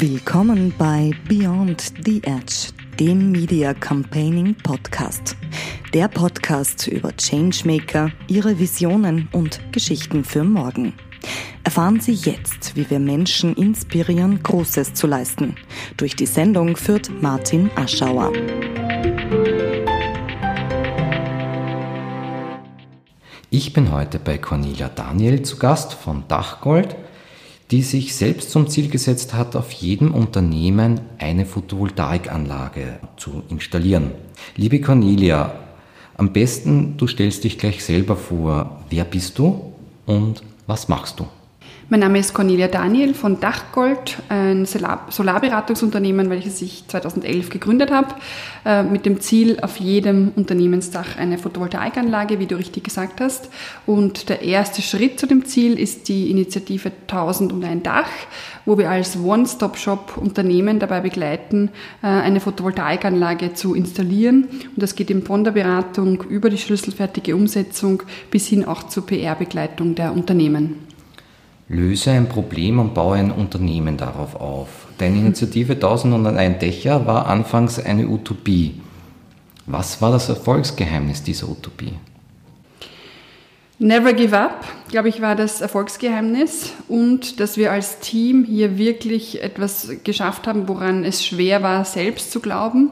Willkommen bei Beyond the Edge, dem Media Campaigning Podcast. Der Podcast über Changemaker, ihre Visionen und Geschichten für morgen. Erfahren Sie jetzt, wie wir Menschen inspirieren, Großes zu leisten. Durch die Sendung führt Martin Aschauer. Ich bin heute bei Cornelia Daniel zu Gast von Dachgold – die sich selbst zum Ziel gesetzt hat, auf jedem Unternehmen eine Photovoltaikanlage zu installieren. Liebe Cornelia, am besten du stellst dich gleich selber vor. Wer bist du und was machst du? Mein Name ist Cornelia Daniel von Dachgold, ein Solarberatungsunternehmen, welches ich 2011 gegründet habe, äh, mit dem Ziel, auf jedem Unternehmensdach eine Photovoltaikanlage, wie du richtig gesagt hast. Und der erste Schritt zu dem Ziel ist die Initiative 1000 und ein Dach, wo wir als One-Stop-Shop Unternehmen dabei begleiten, äh, eine Photovoltaikanlage zu installieren. Und das geht eben von der Beratung über die schlüsselfertige Umsetzung bis hin auch zur PR-Begleitung der Unternehmen. Löse ein Problem und baue ein Unternehmen darauf auf. Deine Initiative 1001 Dächer war anfangs eine Utopie. Was war das Erfolgsgeheimnis dieser Utopie? Never give up, glaube ich, war das Erfolgsgeheimnis und dass wir als Team hier wirklich etwas geschafft haben, woran es schwer war, selbst zu glauben.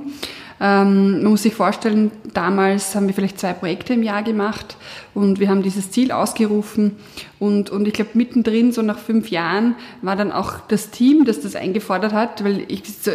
Ähm, man muss sich vorstellen, damals haben wir vielleicht zwei Projekte im Jahr gemacht und wir haben dieses Ziel ausgerufen und, und ich glaube, mittendrin, so nach fünf Jahren, war dann auch das Team, das das eingefordert hat, weil ich, so,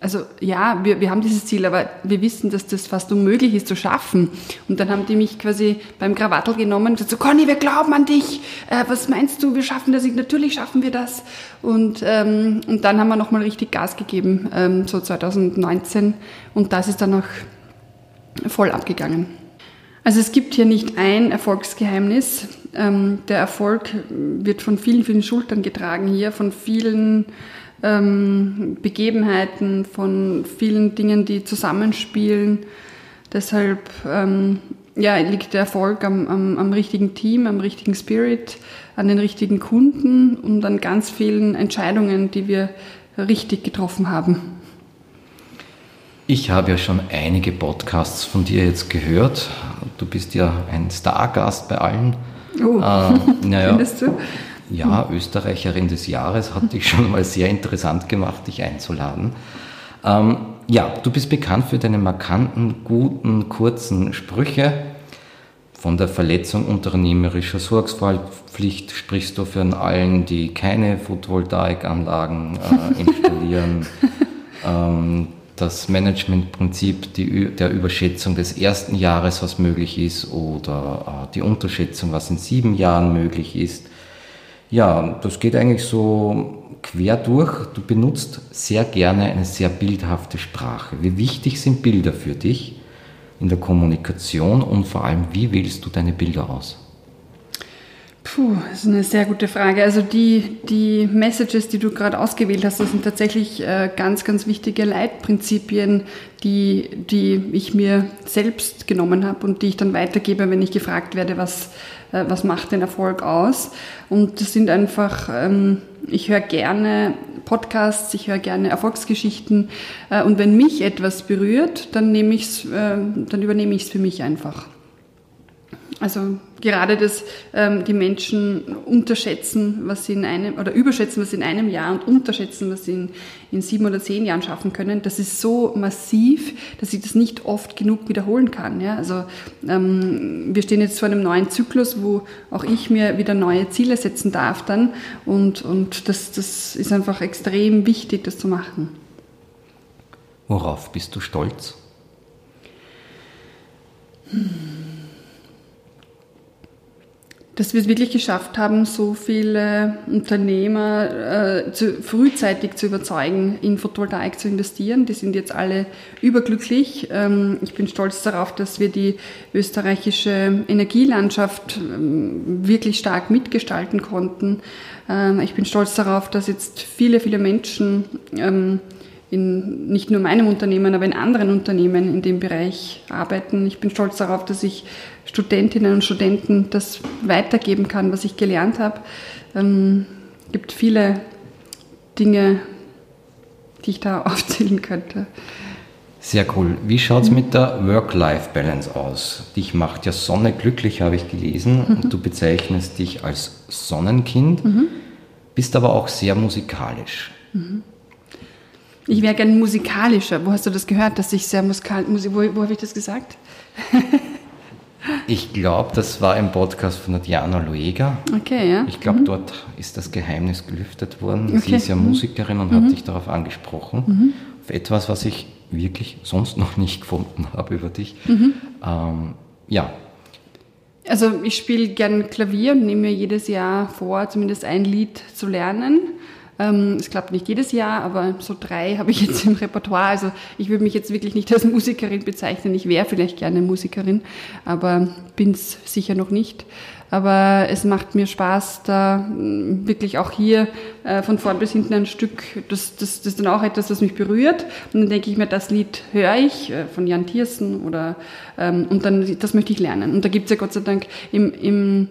also ja, wir, wir haben dieses Ziel, aber wir wissen, dass das fast unmöglich ist zu schaffen. Und dann haben die mich quasi beim Krawattel genommen und gesagt, so, Conny, wir glauben an dich, äh, was meinst du, wir schaffen das, natürlich schaffen wir das. Und, ähm, und dann haben wir nochmal richtig Gas gegeben, ähm, so 2019 und das ist dann auch voll abgegangen. Also es gibt hier nicht ein Erfolgsgeheimnis. Ähm, der Erfolg wird von vielen, vielen Schultern getragen hier, von vielen ähm, Begebenheiten, von vielen Dingen, die zusammenspielen. Deshalb ähm, ja, liegt der Erfolg am, am, am richtigen Team, am richtigen Spirit, an den richtigen Kunden und an ganz vielen Entscheidungen, die wir richtig getroffen haben. Ich habe ja schon einige Podcasts von dir jetzt gehört. Du bist ja ein Stargast bei allen. Oh, äh, naja, findest du? Ja, Österreicherin des Jahres hat dich schon mal sehr interessant gemacht, dich einzuladen. Ähm, ja, du bist bekannt für deine markanten, guten, kurzen Sprüche. Von der Verletzung unternehmerischer Sorgfaltspflicht sprichst du für allen, die keine Photovoltaikanlagen äh, installieren. ähm, das Managementprinzip die, der Überschätzung des ersten Jahres, was möglich ist, oder äh, die Unterschätzung, was in sieben Jahren möglich ist. Ja, das geht eigentlich so quer durch. Du benutzt sehr gerne eine sehr bildhafte Sprache. Wie wichtig sind Bilder für dich in der Kommunikation und vor allem, wie wählst du deine Bilder aus? Puh, das ist eine sehr gute Frage. Also die, die Messages, die du gerade ausgewählt hast, das sind tatsächlich äh, ganz, ganz wichtige Leitprinzipien, die, die ich mir selbst genommen habe und die ich dann weitergebe, wenn ich gefragt werde, was, äh, was macht den Erfolg aus. Und das sind einfach, ähm, ich höre gerne Podcasts, ich höre gerne Erfolgsgeschichten äh, und wenn mich etwas berührt, dann, nehme ich's, dann übernehme ich es für mich einfach. Also gerade dass ähm, die Menschen unterschätzen, was sie in einem, oder überschätzen, was sie in einem Jahr und unterschätzen, was sie in, in sieben oder zehn Jahren schaffen können, das ist so massiv, dass ich das nicht oft genug wiederholen kann. Ja? Also ähm, wir stehen jetzt vor einem neuen Zyklus, wo auch ich mir wieder neue Ziele setzen darf dann und, und das, das ist einfach extrem wichtig, das zu machen. Worauf bist du stolz? Hm dass wir es wirklich geschafft haben, so viele Unternehmer äh, zu, frühzeitig zu überzeugen, in Photovoltaik zu investieren. Die sind jetzt alle überglücklich. Ähm, ich bin stolz darauf, dass wir die österreichische Energielandschaft ähm, wirklich stark mitgestalten konnten. Ähm, ich bin stolz darauf, dass jetzt viele, viele Menschen ähm, in nicht nur meinem Unternehmen, aber in anderen Unternehmen in dem Bereich arbeiten. Ich bin stolz darauf, dass ich Studentinnen und Studenten das weitergeben kann, was ich gelernt habe. Es ähm, gibt viele Dinge, die ich da aufzählen könnte. Sehr cool. Wie schaut es mit der Work-Life-Balance aus? Dich macht ja Sonne glücklich, habe ich gelesen. Mhm. Und du bezeichnest dich als Sonnenkind, mhm. bist aber auch sehr musikalisch. Mhm. Ich wäre gern musikalischer. Wo hast du das gehört, dass ich sehr musikalisch... Wo, wo habe ich das gesagt? ich glaube, das war im Podcast von der Diana Luega. Okay, ja. Ich glaube, mhm. dort ist das Geheimnis gelüftet worden. Okay. Sie ist ja mhm. Musikerin und mhm. hat dich darauf angesprochen. Mhm. Auf etwas, was ich wirklich sonst noch nicht gefunden habe über dich. Mhm. Ähm, ja. Also ich spiele gern Klavier und nehme mir jedes Jahr vor, zumindest ein Lied zu lernen. Ähm, es klappt nicht jedes Jahr, aber so drei habe ich jetzt im Repertoire. Also ich würde mich jetzt wirklich nicht als Musikerin bezeichnen. Ich wäre vielleicht gerne Musikerin, aber bin es sicher noch nicht. Aber es macht mir Spaß, da mm, wirklich auch hier äh, von vorn bis hinten ein Stück, das, das, das ist dann auch etwas, das mich berührt. Und dann denke ich mir, das Lied höre ich äh, von Jan Thiersen oder ähm, und dann das möchte ich lernen. Und da gibt es ja Gott sei Dank im, im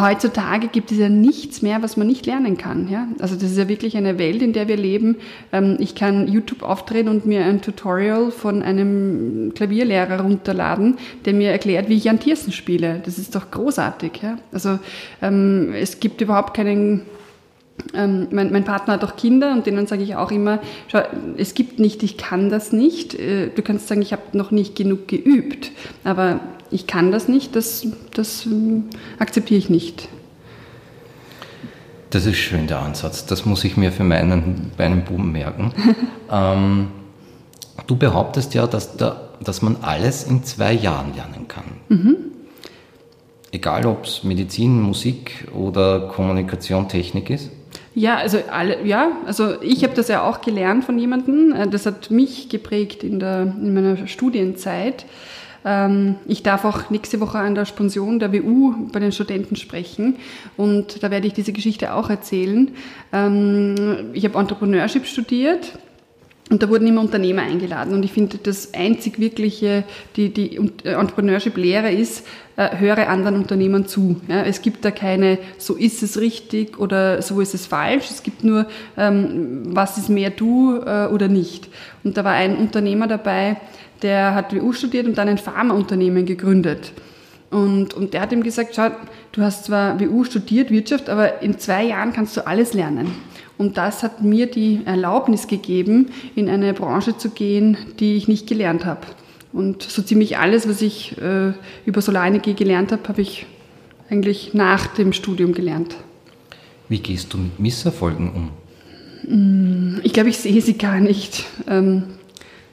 heutzutage gibt es ja nichts mehr, was man nicht lernen kann. Ja? Also das ist ja wirklich eine Welt, in der wir leben. Ähm, ich kann YouTube aufdrehen und mir ein Tutorial von einem Klavierlehrer runterladen, der mir erklärt, wie ich an Tiersen spiele. Das ist doch großartig. Ja? Also ähm, es gibt überhaupt keinen ähm, mein, mein, Partner hat auch Kinder und denen sage ich auch immer, schau, es gibt nicht, ich kann das nicht. Äh, du kannst sagen, ich habe noch nicht genug geübt, aber ich kann das nicht, das, das ähm, akzeptiere ich nicht. Das ist schön, der Ansatz. Das muss ich mir für meinen, meinen Buben merken. ähm, du behauptest ja, dass, da, dass man alles in zwei Jahren lernen kann. Mhm. Egal, ob es Medizin, Musik oder Kommunikation, Technik ist. Ja, also alle, ja, also ich habe das ja auch gelernt von jemandem. Äh, das hat mich geprägt in, der, in meiner Studienzeit. Ähm, ich darf auch nächste Woche an der Sponsion der WU bei den Studenten sprechen und da werde ich diese Geschichte auch erzählen. Ähm, ich habe Entrepreneurship studiert und da wurden immer Unternehmer eingeladen. Und ich finde, das einzig wirkliche, die, die Entrepreneurship-Lehre ist, äh, höre anderen Unternehmern zu. Ja, es gibt da keine, so ist es richtig oder so ist es falsch. Es gibt nur, ähm, was ist mehr du äh, oder nicht. Und da war ein Unternehmer dabei, der hat WU studiert und dann ein Pharmaunternehmen gegründet. Und, und der hat ihm gesagt, schau, du hast zwar WU studiert, Wirtschaft, aber in zwei Jahren kannst du alles lernen. Und das hat mir die Erlaubnis gegeben, in eine Branche zu gehen, die ich nicht gelernt habe. Und so ziemlich alles, was ich äh, über Solarenergie gelernt habe, habe ich eigentlich nach dem Studium gelernt. Wie gehst du mit Misserfolgen um? Mm, ich glaube, ich sehe sie gar nicht. Ähm,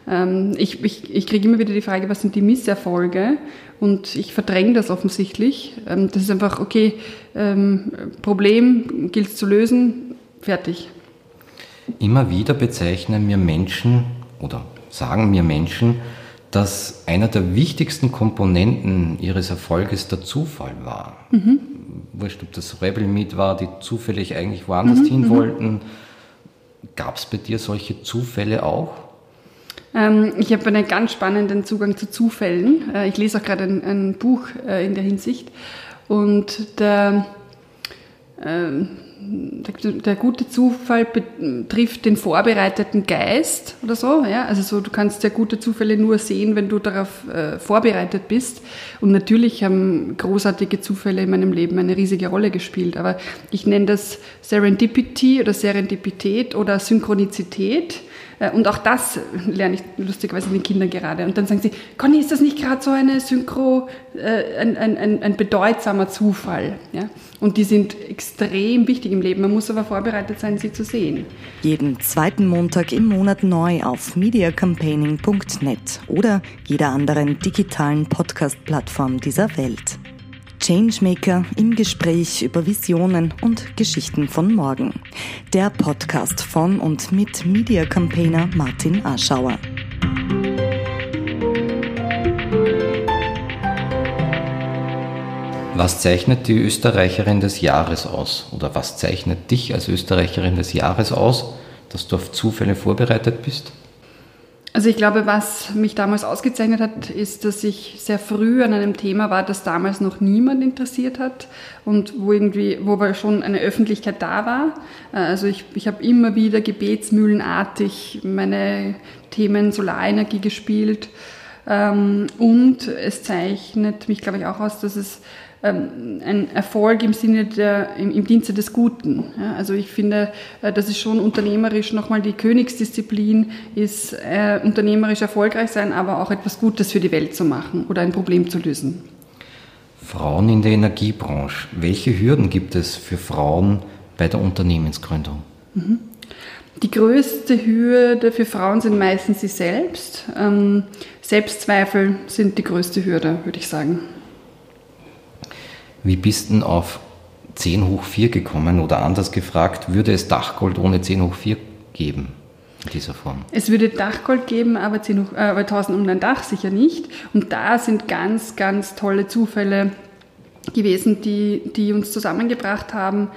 ähm, ich, ich, ich kriege immer wieder die Frage, was sind die Misserfolge? Und ich verdränge das offensichtlich. Ähm, das ist einfach, okay, ähm, Problem gilt es zu lösen, fertig. Immer wieder bezeichnen mir Menschen oder sagen mir Menschen, dass einer der wichtigsten Komponenten ihres Erfolges der Zufall war. Mhm. Wurscht, ob das Rebel Meet war, die zufällig eigentlich woanders mhm, hin mhm. wollten. Gab es bei dir solche Zufälle auch? Ähm, ich habe einen ganz spannenden Zugang zu Zufällen. Äh, ich lese auch gerade ein, ein Buch äh, in der Hinsicht. Und der, ähm, der, gute Zufall betrifft den vorbereiteten Geist oder so. Ja? Also so, du kannst ja gute Zufälle nur sehen, wenn du darauf äh, vorbereitet bist. Und natürlich haben großartige Zufälle in meinem Leben eine riesige Rolle gespielt. Aber ich nenne das Serendipity oder Serendipität oder Synchronizität. Äh, und auch das lerne ich lustigerweise den Kindern gerade. Und dann sagen sie, Conny, ist das nicht gerade so eine Synchro, äh, ein, ein, ein, bedeutsamer Zufall? Ja? Und die sind extrem wichtig im Leben. Man muss aber vorbereitet sein, sie zu sehen. Jeden zweiten Montag im Monat neu auf mediacampaigning.net oder jeder anderen digitalen Podcast-Plattform dieser Welt. Changemaker im Gespräch über Visionen und Geschichten von morgen. Der Podcast von und mit Media Campaigner Martin Aschauer. Was zeichnet die Österreicherin des Jahres aus? Oder was zeichnet dich als Österreicherin des Jahres aus, dass du auf Zufälle vorbereitet bist? Also ich glaube, was mich damals ausgezeichnet hat, ist, dass ich sehr früh an einem Thema war, das damals noch niemand interessiert hat und wo irgendwie, wo aber schon eine Öffentlichkeit da war. Äh, also ich, ich habe immer wieder gebetsmühlenartig meine Themen Solarenergie gespielt. Ähm, und es zeichnet mich, glaube ich, auch aus, dass es ähm, ein Erfolg im Sinne der, im, im Dienste des Guten. Ja, also ich finde, äh, das ist schon unternehmerisch nochmal die Königsdisziplin, ist äh, unternehmerisch erfolgreich sein, aber auch etwas Gutes für die Welt zu machen oder ein Problem zu lösen. Frauen in der Energiebranche. Welche Hürden gibt es für Frauen bei der Unternehmensgründung? Mhm. Die größte Hürde für Frauen sind meistens sie selbst. Ähm, Selbstzweifel sind die größte Hürde, würde ich sagen. Wie bist du auf 10 hoch 4 gekommen oder anders gefragt, würde es Dachgold ohne 10 hoch 4 geben? In dieser Form. Es würde Dachgold geben, aber, 10 hoch, äh, aber 1000 um ein Dach sicher nicht. Und da sind ganz, ganz tolle Zufälle gewesen, die, die uns zusammengebracht haben.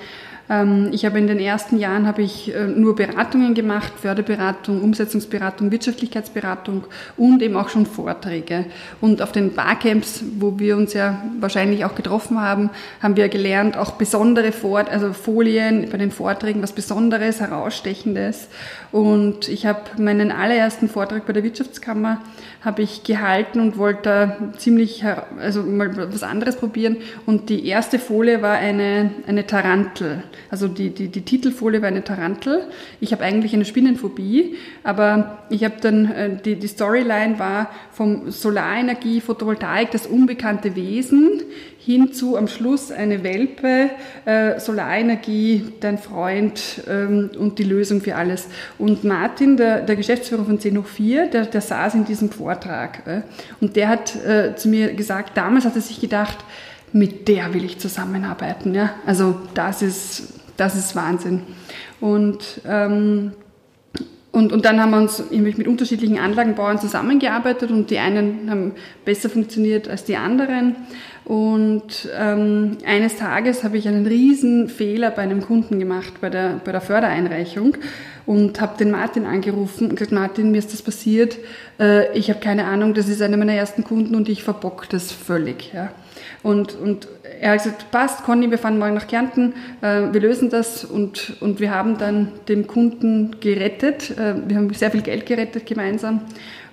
Ähm, ich habe in den ersten Jahren habe ich äh, nur Beratungen gemacht, Förderberatung, Umsetzungsberatung, Wirtschaftlichkeitsberatung und eben auch schon Vorträge. Und auf den Barcamps, wo wir uns ja wahrscheinlich auch getroffen haben, haben wir gelernt, auch besondere Fort also Folien bei den Vorträgen, was Besonderes, Herausstechendes. Und ich habe meinen allerersten Vortrag bei der Wirtschaftskammer habe ich gehalten und wollte ziemlich, also mal was anderes probieren. Und die erste Folie war eine, eine Tarantel. Also die, die, die Titelfolie war eine Tarantel. Ich habe eigentlich eine Spinnenphobie, aber ich habe dann, äh, die, die Storyline war vom Solarenergie, Photovoltaik, das unbekannte Wesen, hinzu am Schluss eine Welpe, äh, Solarenergie, dein Freund ähm, und die Lösung für alles. Und Martin, der, der Geschäftsführer von 10 hoch 4, der, der saß in diesem Vortrag äh, und der hat äh, zu mir gesagt, damals hat er sich gedacht, mit der will ich zusammenarbeiten. Ja? Also das ist, das ist Wahnsinn. Und ähm, und, und dann haben wir uns mit unterschiedlichen Anlagenbauern zusammengearbeitet und die einen haben besser funktioniert als die anderen. Und ähm, eines Tages habe ich einen riesen Fehler bei einem Kunden gemacht, bei der, bei der Fördereinreichung und habe den Martin angerufen und gesagt, Martin, mir ist das passiert, äh, ich habe keine Ahnung, das ist einer meiner ersten Kunden und ich verbock das völlig. Ja. Und, und er hat gesagt, passt, Conny, wir fahren morgen nach Kärnten, äh, wir lösen das und, und wir haben dann den Kunden gerettet. Äh, wir haben sehr viel Geld gerettet gemeinsam.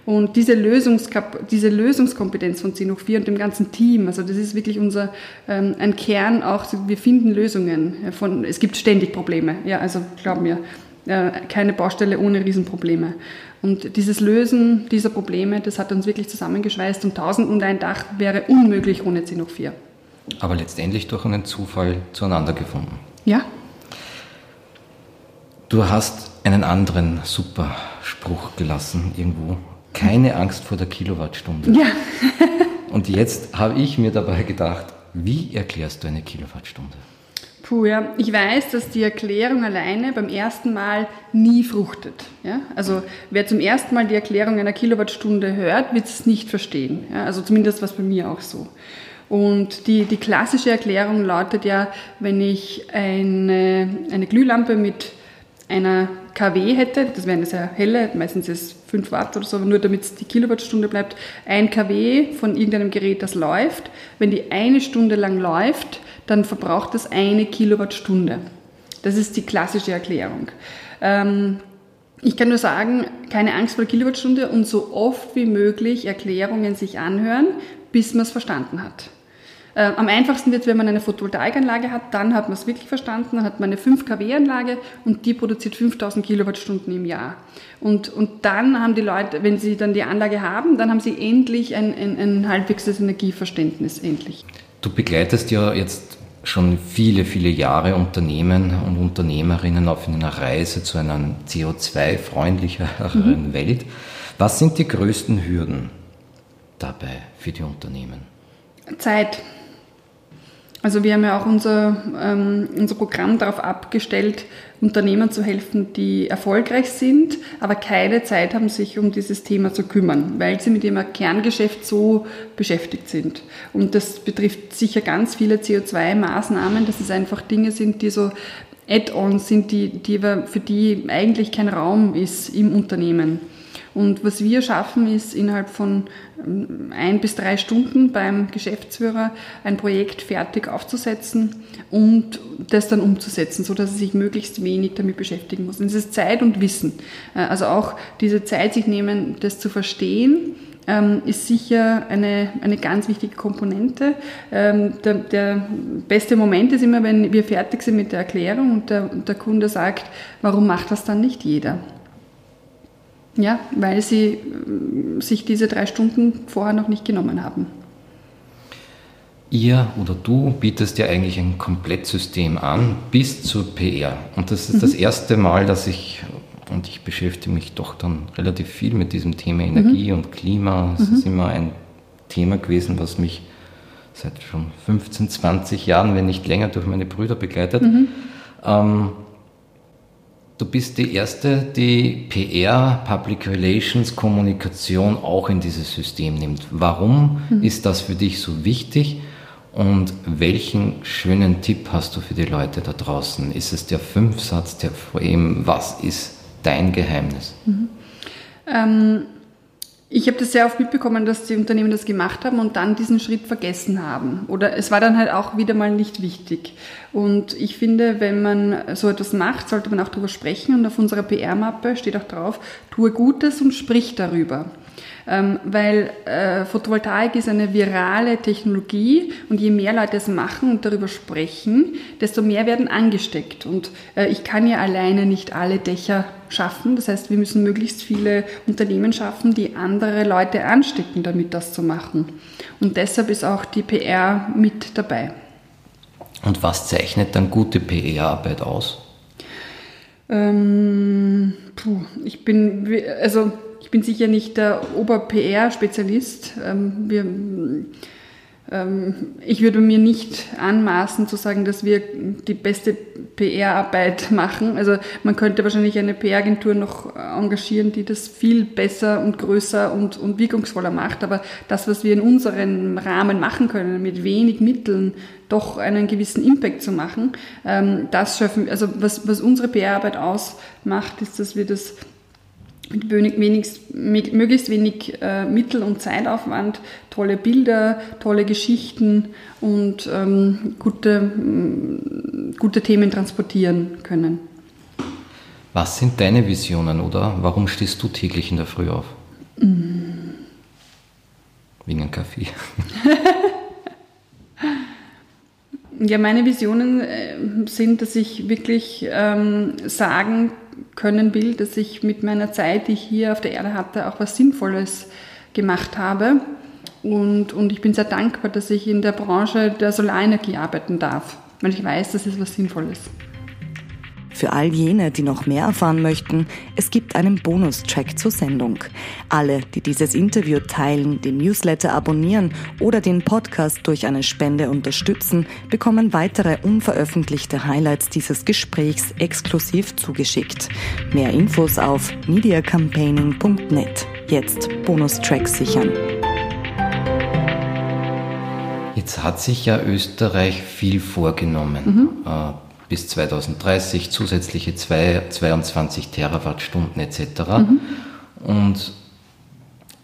Und diese, Lösungskap diese Lösungskompetenz von C 4 und dem ganzen Team, also das ist wirklich unser ähm, ein Kern auch, wir finden Lösungen. Von, es gibt ständig Probleme, ja, also glaub mir, äh, keine Baustelle ohne Riesenprobleme. Und dieses Lösen dieser Probleme, das hat uns wirklich zusammengeschweißt und 1000 und ein Dach wäre unmöglich ohne C04. Aber letztendlich durch einen Zufall zueinander gefunden. Ja. Du hast einen anderen super Spruch gelassen irgendwo. Keine Angst vor der Kilowattstunde. Ja. und jetzt habe ich mir dabei gedacht, wie erklärst du eine Kilowattstunde? Puh, ja. Ich weiß, dass die Erklärung alleine beim ersten Mal nie fruchtet. Ja? Also wer zum ersten Mal die Erklärung einer Kilowattstunde hört, wird es nicht verstehen. Ja? Also zumindest war es bei mir auch so. Und die, die klassische Erklärung lautet ja, wenn ich eine, eine Glühlampe mit einer kW hätte, das wäre eine sehr helle, meistens ist es 5 Watt oder so, nur damit es die Kilowattstunde bleibt, ein kW von irgendeinem Gerät, das läuft. Wenn die eine Stunde lang läuft, dann verbraucht das eine Kilowattstunde. Das ist die klassische Erklärung. Ähm, ich kann nur sagen, keine Angst vor der Kilowattstunde und so oft wie möglich Erklärungen sich anhören, bis man es verstanden hat. Äh, am einfachsten wird, wenn man eine Photovoltaikanlage hat, dann hat man es wirklich verstanden, dann hat man eine 5 kW-Anlage und die produziert 5000 Kilowattstunden im Jahr. Und, und dann haben die Leute, wenn sie dann die Anlage haben, dann haben sie endlich ein, ein, ein halbwegs Energieverständnis, endlich. Du begleitest ja jetzt schon viele, viele Jahre Unternehmen und Unternehmerinnen auf einer Reise zu einer CO2-freundlicheren mhm. Welt. Was sind die größten Hürden dabei für die Unternehmen? Zeit. Also wir haben ja auch unser, ähm, unser Programm darauf abgestellt, Unternehmern zu helfen, die erfolgreich sind, aber keine Zeit haben, sich um dieses Thema zu kümmern, weil sie mit ihrem Kerngeschäft so beschäftigt sind. Und das betrifft sicher ganz viele CO2-Maßnahmen, dass es einfach Dinge sind, die so Add-ons sind, die, die für die eigentlich kein Raum ist im Unternehmen. Und was wir schaffen, ist innerhalb von ähm, ein bis drei Stunden beim Geschäftsführer ein Projekt fertig aufzusetzen und das dann umzusetzen, so dass er sich möglichst wenig damit beschäftigen muss. Und es ist Zeit und Wissen. Äh, also auch diese Zeit sich nehmen, das zu verstehen, ähm, ist sicher eine, eine ganz wichtige Komponente. Ähm, der, der, beste Moment ist immer, wenn wir fertig sind mit der Erklärung und der, der Kunde sagt, warum macht das dann nicht jeder? Ja, weil sie äh, sich diese drei Stunden vorher noch nicht genommen haben. Ihr oder du bietest ja eigentlich ein Komplettsystem an bis zur PR. Und das ist mhm. das erste Mal, dass ich, und ich beschäftige mich doch dann relativ viel mit diesem Thema Energie mhm. und Klima. Es mhm. ist immer ein Thema gewesen, was mich seit schon 15, 20 Jahren, wenn nicht länger, durch meine Brüder begleitet. Mhm. Ähm, Du bist die Erste, die PR, Public Relations, Kommunikation auch in dieses System nimmt. Warum mhm. ist das für dich so wichtig? Und welchen schönen Tipp hast du für die Leute da draußen? Ist es der Fünfsatz, der Frame? Was ist dein Geheimnis? Mhm. Ähm, ich habe das sehr oft mitbekommen, dass die Unternehmen das gemacht haben und dann diesen Schritt vergessen haben. Oder es war dann halt auch wieder mal nicht wichtig. Und ich finde, wenn man so etwas macht, sollte man auch darüber sprechen. Und auf unserer PR-Mappe steht auch drauf, tue Gutes und sprich darüber. Ähm, weil äh, Photovoltaik ist eine virale Technologie und je mehr Leute es machen und darüber sprechen, desto mehr werden angesteckt. Und äh, ich kann ja alleine nicht alle Dächer schaffen. Das heißt, wir müssen möglichst viele Unternehmen schaffen, die andere Leute anstecken, damit das zu machen. Und deshalb ist auch die PR mit dabei. Und was zeichnet dann gute PR-Arbeit aus? Ähm, puh, ich bin, also ich bin sicher nicht der Ober-PR-Spezialist. Ähm, ähm, ich würde mir nicht anmaßen zu sagen, dass wir die beste PR-Arbeit machen. Also man könnte wahrscheinlich eine PR-Agentur noch engagieren, die das viel besser und größer und, und wirkungsvoller macht. Aber das, was wir in unserem Rahmen machen können, mit wenig Mitteln doch einen gewissen Impact zu machen, ähm, das schaffen, also was, was unsere PR-Arbeit ausmacht, ist, dass wir das mit wenig, möglichst wenig äh, Mittel- und Zeitaufwand tolle Bilder, tolle Geschichten und ähm, gute, mm, gute Themen transportieren können. Was sind deine Visionen oder warum stehst du täglich in der Früh auf? Mm. Wegen einem Kaffee. ja, meine Visionen äh, sind, dass ich wirklich ähm, sagen können will, dass ich mit meiner Zeit, die ich hier auf der Erde hatte, auch was Sinnvolles gemacht habe. Und, und ich bin sehr dankbar, dass ich in der Branche der Solarenergie arbeiten darf, weil ich weiß, das ist was Sinnvolles. Für all jene, die noch mehr erfahren möchten, es gibt einen Bonustrack zur Sendung. Alle, die dieses Interview teilen, den Newsletter abonnieren oder den Podcast durch eine Spende unterstützen, bekommen weitere unveröffentlichte Highlights dieses Gesprächs exklusiv zugeschickt. Mehr Infos auf mediacampaigning.net. Jetzt Bonustracks sichern. Jetzt hat sich ja Österreich viel vorgenommen. Mhm. Äh, bis 2030 zusätzliche zwei, 22 Terawattstunden etc. Mhm. Und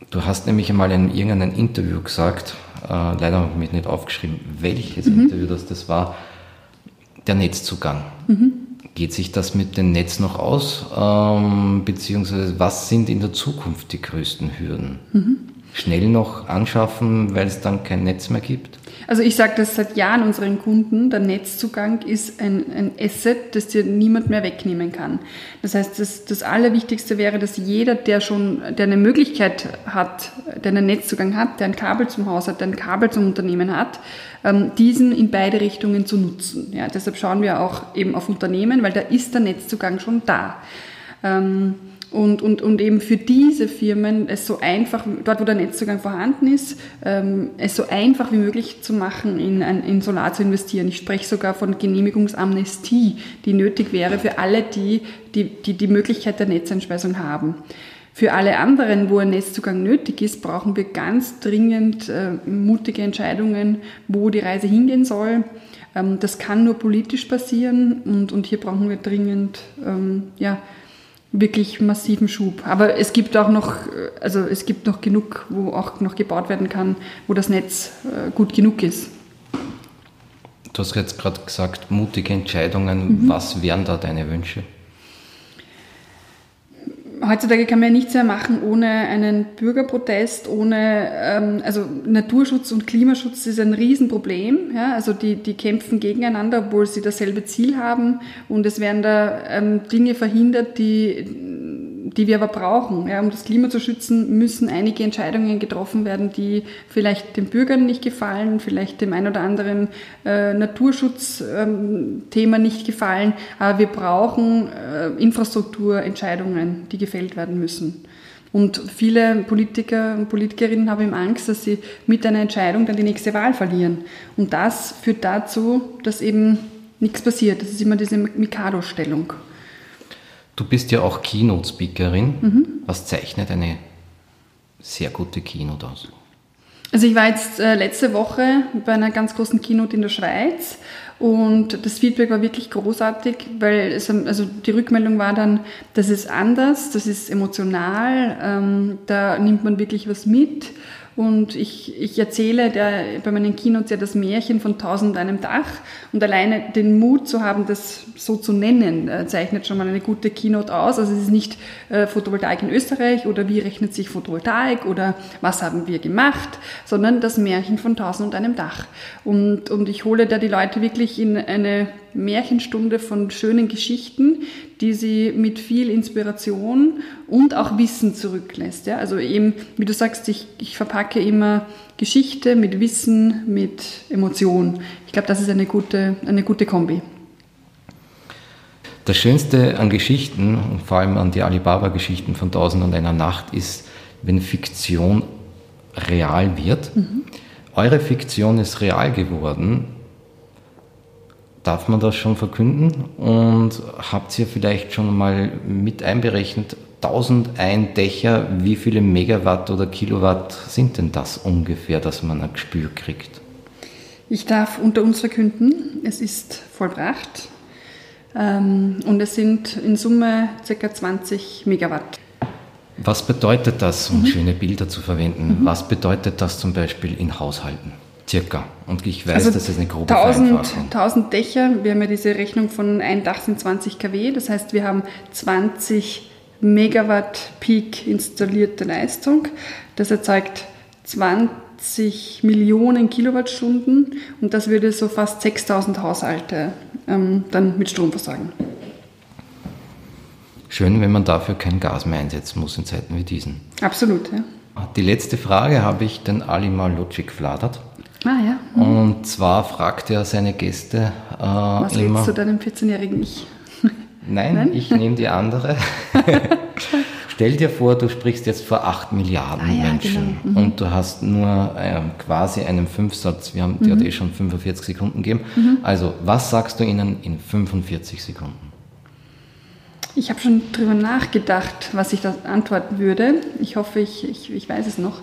du hast nämlich einmal in irgendeinem Interview gesagt, äh, leider habe ich mich nicht aufgeschrieben, welches mhm. Interview das, das war, der Netzzugang. Mhm. Geht sich das mit dem Netz noch aus? Ähm, beziehungsweise was sind in der Zukunft die größten Hürden? Mhm. Schnell noch anschaffen, weil es dann kein Netz mehr gibt? Also ich sage das seit Jahren unseren Kunden, der Netzzugang ist ein, ein Asset, das dir niemand mehr wegnehmen kann. Das heißt, das, das Allerwichtigste wäre, dass jeder, der schon, der eine Möglichkeit hat, der einen Netzzugang hat, der ein Kabel zum Haus hat, der ein Kabel zum Unternehmen hat, ähm, diesen in beide Richtungen zu nutzen. Ja, deshalb schauen wir auch eben auf Unternehmen, weil da ist der Netzzugang schon da. Und, und, und eben für diese Firmen es so einfach, dort wo der Netzzugang vorhanden ist, ähm, es so einfach wie möglich zu machen, in, in Solar zu investieren. Ich spreche sogar von Genehmigungsamnestie, die nötig wäre für alle, die die, die, die Möglichkeit der Netzeinspeisung haben. Für alle anderen, wo ein Netzzugang nötig ist, brauchen wir ganz dringend äh, mutige Entscheidungen, wo die Reise hingehen soll. Ähm, das kann nur politisch passieren und, und hier brauchen wir dringend ähm, ja, wirklich massiven Schub. Aber es gibt auch noch, also es gibt noch genug, wo auch noch gebaut werden kann, wo das Netz äh, gut genug ist. Du hast jetzt gerade gesagt, mutige Entscheidungen. Mhm. Was wären da deine Wünsche? Heutzutage kann man ja nichts mehr machen ohne einen Bürgerprotest, ohne, ähm, also Naturschutz und Klimaschutz ist ein Riesenproblem. Ja? Also die, die kämpfen gegeneinander, obwohl sie dasselbe Ziel haben und es werden da ähm, Dinge verhindert, die die wir aber brauchen. Ja, um das Klima zu schützen, müssen einige Entscheidungen getroffen werden, die vielleicht den Bürgern nicht gefallen, vielleicht dem ein oder anderen äh, Naturschutzthema ähm, nicht gefallen. Aber wir brauchen äh, Infrastrukturentscheidungen, die gefällt werden müssen. Und viele Politiker und Politikerinnen haben eben Angst, dass sie mit einer Entscheidung dann die nächste Wahl verlieren. Und das führt dazu, dass eben nichts passiert. Das ist immer diese Mikado-Stellung. Du bist ja auch Keynote-Speakerin. Mhm. Was zeichnet eine sehr gute Keynote aus? Also ich war jetzt äh, letzte Woche bei einer ganz großen Keynote in der Schweiz und das Feedback war wirklich großartig, weil es, also die Rückmeldung war dann, das ist anders, das ist emotional, ähm, da nimmt man wirklich was mit und ich, ich erzähle der, bei meinen Keynotes ja das Märchen von Tausend einem Dach. Und alleine den Mut zu haben, das so zu nennen, äh, zeichnet schon mal eine gute Keynote aus. Also es ist nicht äh, Photovoltaik in Österreich oder wie rechnet sich Photovoltaik oder was haben wir gemacht, sondern das Märchen von Tausend und einem Dach. Und, und ich hole da die Leute wirklich in eine Märchenstunde von schönen Geschichten, die sie mit viel Inspiration und auch Wissen zurücklässt. Ja? Also eben, wie du sagst, ich, ich verpacke immer Geschichte mit Wissen, mit Emotion. Ich glaube, das ist eine gute, eine gute Kombi. Das Schönste an Geschichten und vor allem an die Alibaba-Geschichten von Tausend und einer Nacht ist, wenn Fiktion real wird. Mhm. Eure Fiktion ist real geworden Darf man das schon verkünden? Und habt ihr vielleicht schon mal mit einberechnet, 1001 Dächer, wie viele Megawatt oder Kilowatt sind denn das ungefähr, dass man ein Gespür kriegt? Ich darf unter uns verkünden, es ist vollbracht ähm, und es sind in Summe ca. 20 Megawatt. Was bedeutet das, um mhm. schöne Bilder zu verwenden? Mhm. Was bedeutet das zum Beispiel in Haushalten? Circa. Und ich weiß, also das ist eine grobe 1000, 1000 Dächer, wir haben ja diese Rechnung von ein Dach sind 20 kW, das heißt, wir haben 20 Megawatt Peak installierte Leistung. Das erzeugt 20 Millionen Kilowattstunden und das würde so fast 6000 Haushalte ähm, dann mit Strom versorgen. Schön, wenn man dafür kein Gas mehr einsetzen muss in Zeiten wie diesen. Absolut, ja. Die letzte Frage habe ich den Ali Malocic gefladert. Ah ja. Mhm. Und zwar fragt er seine Gäste äh, Was immer. Was du deinem 14-jährigen Ich? Nein, Nein, ich nehme die andere. Stell dir vor, du sprichst jetzt vor 8 Milliarden ah, ja, Menschen genau. mhm. und du hast nur äh, quasi einen Fünfsatz. Wir haben mhm. dir hat eh schon 45 Sekunden gegeben. Mhm. Also, was sagst du ihnen in 45 Sekunden? Ich habe schon drüber nachgedacht, was ich da antworten würde. Ich hoffe, ich, ich, ich weiß es noch.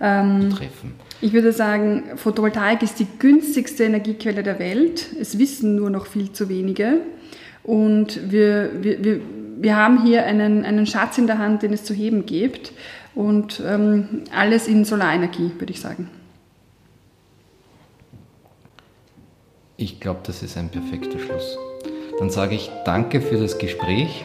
Ähm, Treffen. Ich würde sagen, Photovoltaik ist die günstigste Energiequelle der Welt. Es wissen nur noch viel zu wenige. Und wir, wir, wir, wir haben hier einen, einen Schatz in der Hand, den es zu heben gibt. Und ähm, alles in Solarenergie, würde ich sagen. Ich glaube, das ist ein perfekter Schluss. Dann sage ich danke für das Gespräch.